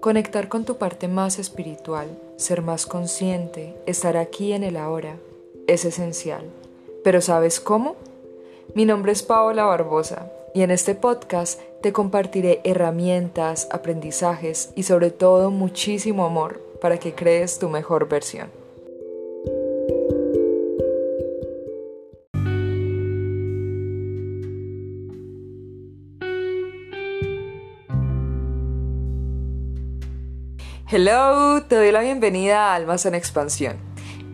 Conectar con tu parte más espiritual, ser más consciente, estar aquí en el ahora, es esencial. ¿Pero sabes cómo? Mi nombre es Paola Barbosa y en este podcast te compartiré herramientas, aprendizajes y sobre todo muchísimo amor para que crees tu mejor versión. Hello, te doy la bienvenida a Almas en Expansión.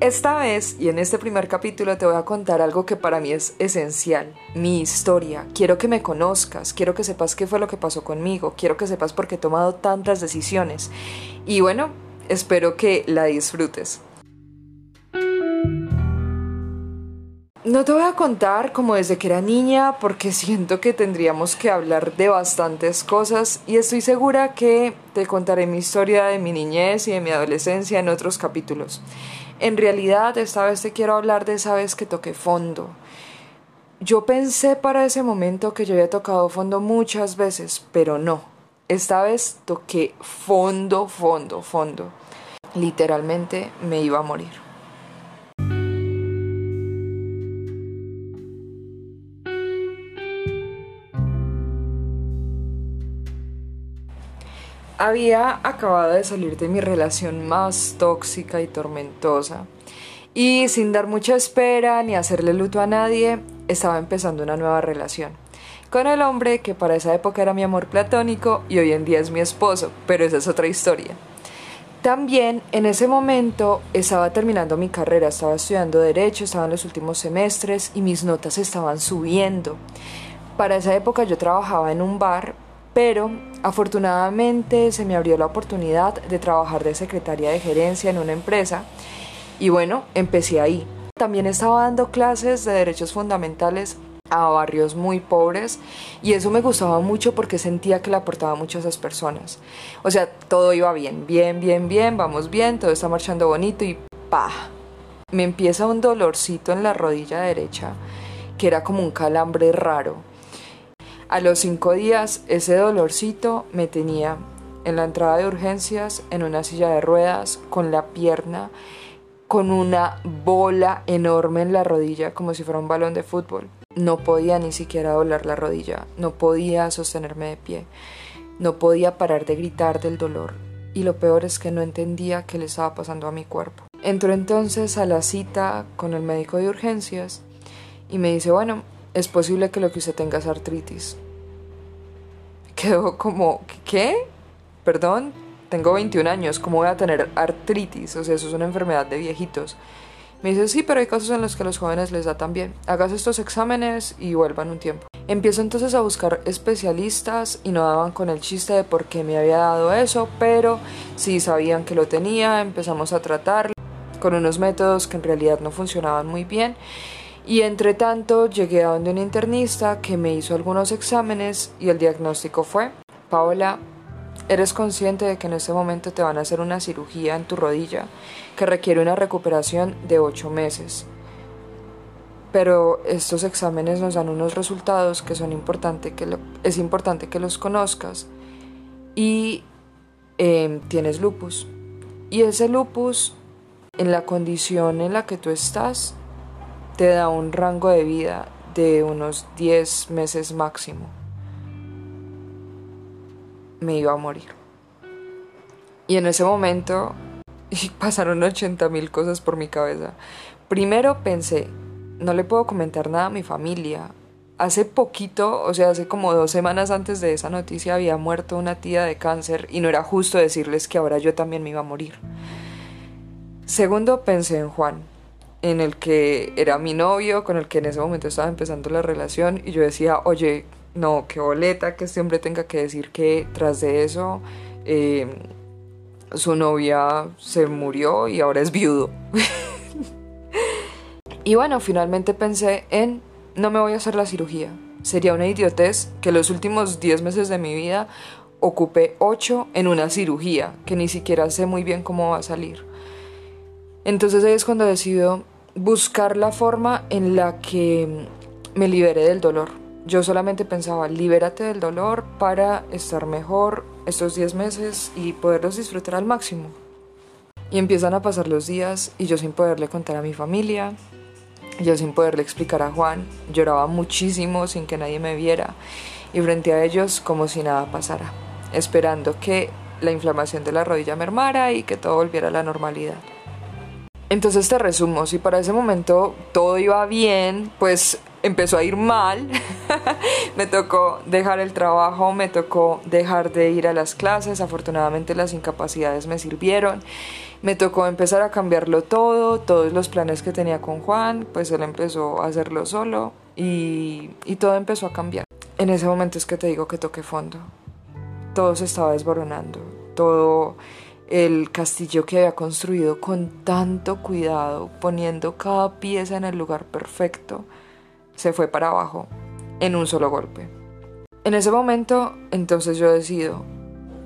Esta vez y en este primer capítulo te voy a contar algo que para mí es esencial, mi historia. Quiero que me conozcas, quiero que sepas qué fue lo que pasó conmigo, quiero que sepas por qué he tomado tantas decisiones. Y bueno, espero que la disfrutes. No te voy a contar como desde que era niña porque siento que tendríamos que hablar de bastantes cosas y estoy segura que te contaré mi historia de mi niñez y de mi adolescencia en otros capítulos. En realidad esta vez te quiero hablar de esa vez que toqué fondo. Yo pensé para ese momento que yo había tocado fondo muchas veces, pero no. Esta vez toqué fondo, fondo, fondo. Literalmente me iba a morir. Había acabado de salir de mi relación más tóxica y tormentosa y sin dar mucha espera ni hacerle luto a nadie, estaba empezando una nueva relación con el hombre que para esa época era mi amor platónico y hoy en día es mi esposo, pero esa es otra historia. También en ese momento estaba terminando mi carrera, estaba estudiando derecho, estaba en los últimos semestres y mis notas estaban subiendo. Para esa época yo trabajaba en un bar pero afortunadamente se me abrió la oportunidad de trabajar de secretaria de gerencia en una empresa y bueno, empecé ahí. También estaba dando clases de derechos fundamentales a barrios muy pobres y eso me gustaba mucho porque sentía que le aportaba mucho a esas personas. O sea, todo iba bien, bien, bien, bien, vamos bien, todo está marchando bonito y pa. Me empieza un dolorcito en la rodilla derecha que era como un calambre raro a los cinco días ese dolorcito me tenía en la entrada de urgencias, en una silla de ruedas, con la pierna, con una bola enorme en la rodilla, como si fuera un balón de fútbol. No podía ni siquiera doblar la rodilla, no podía sostenerme de pie, no podía parar de gritar del dolor. Y lo peor es que no entendía qué le estaba pasando a mi cuerpo. Entró entonces a la cita con el médico de urgencias y me dice, bueno, es posible que lo que usted tenga es artritis. Quedó como, ¿qué? Perdón, tengo 21 años, ¿cómo voy a tener artritis? O sea, eso es una enfermedad de viejitos. Me dice, sí, pero hay casos en los que a los jóvenes les da también. Hagas estos exámenes y vuelvan un tiempo. Empiezo entonces a buscar especialistas y no daban con el chiste de por qué me había dado eso, pero sí sabían que lo tenía, empezamos a tratarlo con unos métodos que en realidad no funcionaban muy bien y entre tanto llegué a donde un internista que me hizo algunos exámenes y el diagnóstico fue, Paola, eres consciente de que en este momento te van a hacer una cirugía en tu rodilla que requiere una recuperación de 8 meses. Pero estos exámenes nos dan unos resultados que son importantes, que es importante que los conozcas. Y em, tienes lupus. Y ese lupus, en la condición en la que tú estás, te da un rango de vida de unos 10 meses máximo. Me iba a morir. Y en ese momento pasaron 80 mil cosas por mi cabeza. Primero pensé, no le puedo comentar nada a mi familia. Hace poquito, o sea, hace como dos semanas antes de esa noticia había muerto una tía de cáncer y no era justo decirles que ahora yo también me iba a morir. Segundo, pensé en Juan en el que era mi novio, con el que en ese momento estaba empezando la relación, y yo decía, oye, no, qué boleta que este hombre tenga que decir que tras de eso em, su novia se murió y ahora es viudo. y bueno, finalmente pensé en, no me voy a hacer la cirugía. Sería una idiotez que los últimos 10 meses de mi vida ocupe 8 en una cirugía, que ni siquiera sé muy bien cómo va a salir. Entonces ahí es cuando decido buscar la forma en la que me libere del dolor. yo solamente pensaba, libérate del dolor para estar mejor estos 10 meses y poderlos disfrutar al máximo. Y empiezan a pasar los días y yo sin poderle contar a mi familia, yo sin poderle explicar a Juan, lloraba muchísimo sin que nadie me viera y frente a ellos como si nada pasara, esperando que la inflamación de la rodilla mermara y que todo volviera a la normalidad. Entonces te resumo, si para ese momento todo iba bien, pues empezó a ir mal, me tocó dejar el trabajo, me tocó dejar de ir a las clases, afortunadamente las incapacidades me sirvieron, me tocó empezar a cambiarlo todo, todos los planes que tenía con Juan, pues él empezó a hacerlo solo y, y todo empezó a cambiar. En ese momento es que te digo que toqué fondo, todo se estaba desboronando, todo el castillo que había construido con tanto cuidado, poniendo cada pieza en el lugar perfecto, se fue para abajo en un solo golpe. En ese momento, entonces yo decido,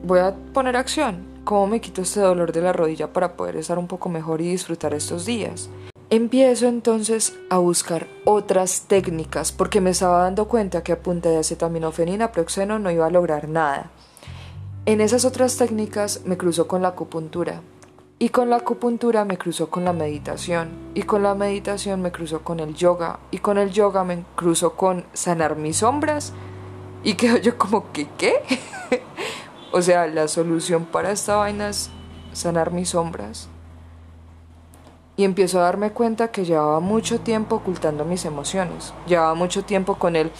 voy a poner acción. ¿Cómo me quito este dolor de la rodilla para poder estar un poco mejor y disfrutar estos días? Empiezo entonces a buscar otras técnicas porque me estaba dando cuenta que a punta de acetaminofenina proxeno no iba a lograr nada. En esas otras técnicas me cruzo con la acupuntura y con la acupuntura me cruzo con la meditación. Y con la meditación me cruzo con el yoga. Y con el yoga me cruzo con sanar mis sombras. Y quedo yo como que, ¿qué? o sea, la solución para esta vaina es sanar mis sombras. Y empiezo a darme cuenta que llevaba mucho tiempo ocultando mis emociones. Llevaba mucho tiempo con el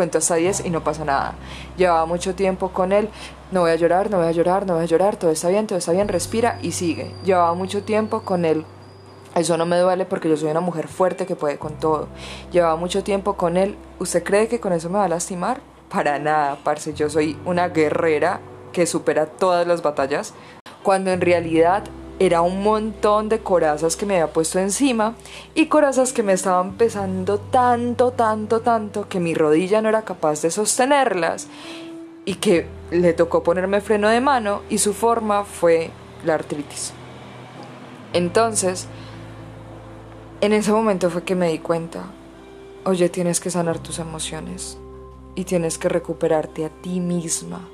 cuento hasta 10 y no pasa nada. Llevaba mucho tiempo con él, no voy a llorar, no voy a llorar, no voy a llorar, todo está bien, todo está bien, respira y sigue. Llevaba mucho tiempo con él, eso no me duele porque yo soy una mujer fuerte que puede con todo. Llevaba mucho tiempo con él, ¿usted cree que con eso me va a lastimar? Para nada, parce, yo soy una guerrera que supera todas las batallas, cuando en realidad era un montón de corazas que me había puesto encima y corazas que me estaban pesando tanto, tanto, tanto que mi rodilla no era capaz de sostenerlas y que le tocó ponerme freno de mano y su forma fue la artritis. Entonces, en ese momento fue que me di cuenta, oye, tienes que sanar tus emociones y tienes que recuperarte a ti misma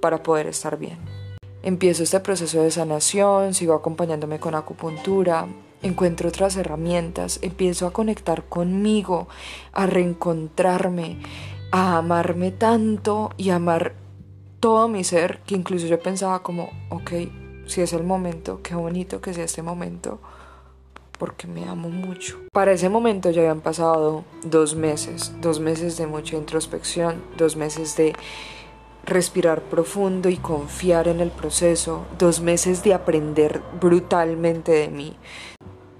para poder estar bien. Empiezo este proceso de sanación, sigo acompañándome con acupuntura, encuentro otras herramientas, empiezo a conectar conmigo, a reencontrarme, a amarme tanto y amar todo mi ser, que incluso yo pensaba como, ok, si es el momento, qué bonito que sea este momento, porque me amo mucho. Para ese momento ya habían pasado dos meses, dos meses de mucha introspección, dos meses de respirar profundo y confiar en el proceso, dos meses de aprender brutalmente de mí.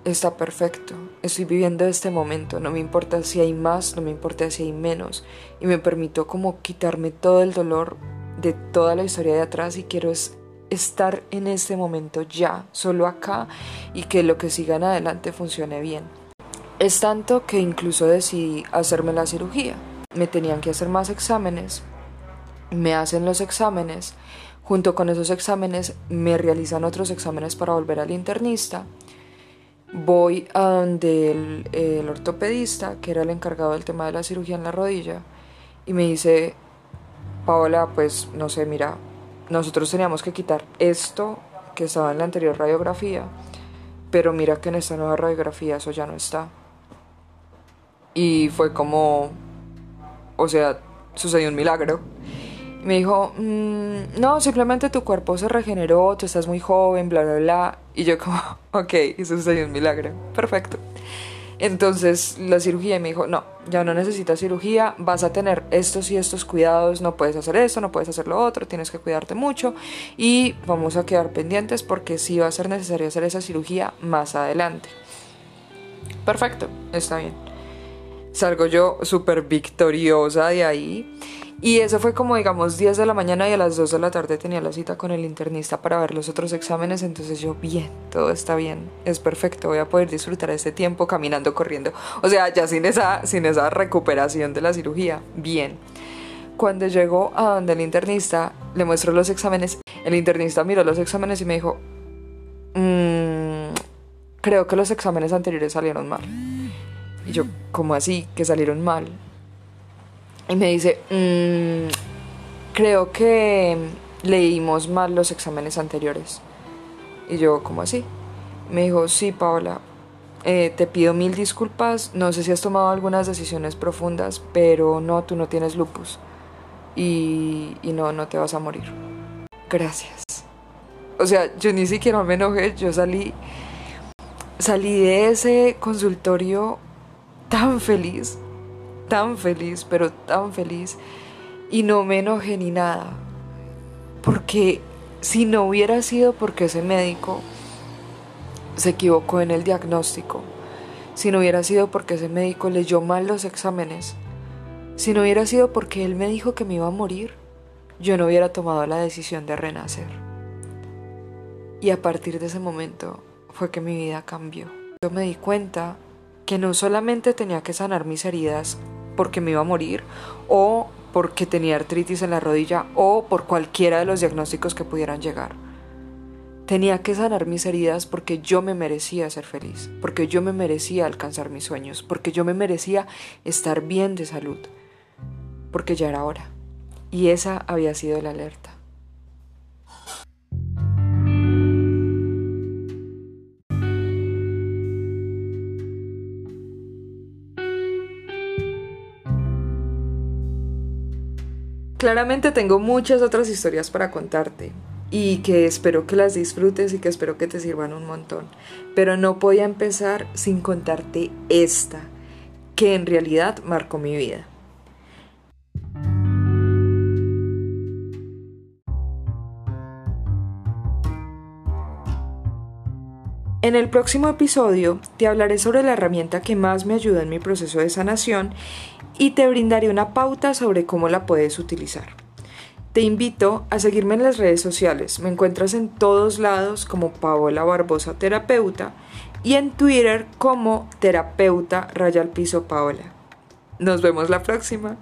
Está perfecto, estoy viviendo este momento, no me importa si hay más, no me importa si hay menos, y me permito como quitarme todo el dolor de toda la historia de atrás y quiero estar en este momento ya, solo acá, y que lo que siga en adelante funcione bien. Es tanto que incluso decidí hacerme la cirugía. Me tenían que hacer más exámenes me hacen los exámenes, junto con esos exámenes me realizan otros exámenes para volver al internista. Voy a donde el, ortopedista, que era el encargado del tema de la cirugía en la rodilla, y me dice, Paola, pues no sé, mira, nosotros teníamos que quitar esto que estaba en la anterior radiografía, pero mira que en esta nueva radiografía eso ya no está. Y fue como, o sea, sucedió un milagro me dijo, mm, no, simplemente tu cuerpo se regeneró, tú estás muy joven, bla, bla, bla. Y yo como, ok, eso sería un milagro. Perfecto. Entonces la cirugía me dijo, no, ya no necesitas cirugía, vas a tener estos y estos cuidados, no puedes hacer esto, no puedes hacer lo otro, tienes que cuidarte mucho y vamos a quedar pendientes porque sí va a ser necesario hacer esa cirugía más adelante. Perfecto, está bien. Salgo yo súper victoriosa de ahí y eso fue como, digamos, 10 de la mañana y a las 2 de la tarde tenía la cita con el internista para ver los otros exámenes. Entonces yo, bien, todo está bien, es perfecto, voy a poder disfrutar este tiempo caminando, corriendo. O sea, ya sin esa, sin esa recuperación de la cirugía, bien. Cuando llegó a donde el internista, le muestro los exámenes. El internista miró los exámenes y me dijo, mmm, creo que los exámenes anteriores salieron mal. Y yo, ¿cómo así? Que salieron mal. Y me dice, mm, creo que leímos mal los exámenes anteriores. Y yo, ¿cómo así? Me dijo, sí, Paola, eh, te pido mil disculpas, no sé si has tomado algunas decisiones profundas, pero no, tú no tienes lupus. Y, y no, no te vas a morir. Gracias. O sea, yo ni siquiera me enojé, yo salí, salí de ese consultorio tan feliz, tan feliz, pero tan feliz. Y no me enojé ni nada. Porque si no hubiera sido porque ese médico se equivocó en el diagnóstico, si no hubiera sido porque ese médico leyó mal los exámenes, si no hubiera sido porque él me dijo que me iba a morir, yo no hubiera tomado la decisión de renacer. Y a partir de ese momento fue que mi vida cambió. Yo me di cuenta que no solamente tenía que sanar mis heridas porque me iba a morir o porque tenía artritis en la rodilla o por cualquiera de los diagnósticos que pudieran llegar. Tenía que sanar mis heridas porque yo me merecía ser feliz, porque yo me merecía alcanzar mis sueños, porque yo me merecía estar bien de salud, porque ya era hora. Y esa había sido la alerta. Claramente tengo muchas otras historias para contarte y que espero que las disfrutes y que espero que te sirvan un montón. Pero no podía empezar sin contarte esta, que en realidad marcó mi vida. En el próximo episodio te hablaré sobre la herramienta que más me ayuda en mi proceso de sanación y te brindaré una pauta sobre cómo la puedes utilizar. Te invito a seguirme en las redes sociales. Me encuentras en todos lados como Paola Barbosa Terapeuta y en Twitter como terapeuta raya al piso Paola. Nos vemos la próxima.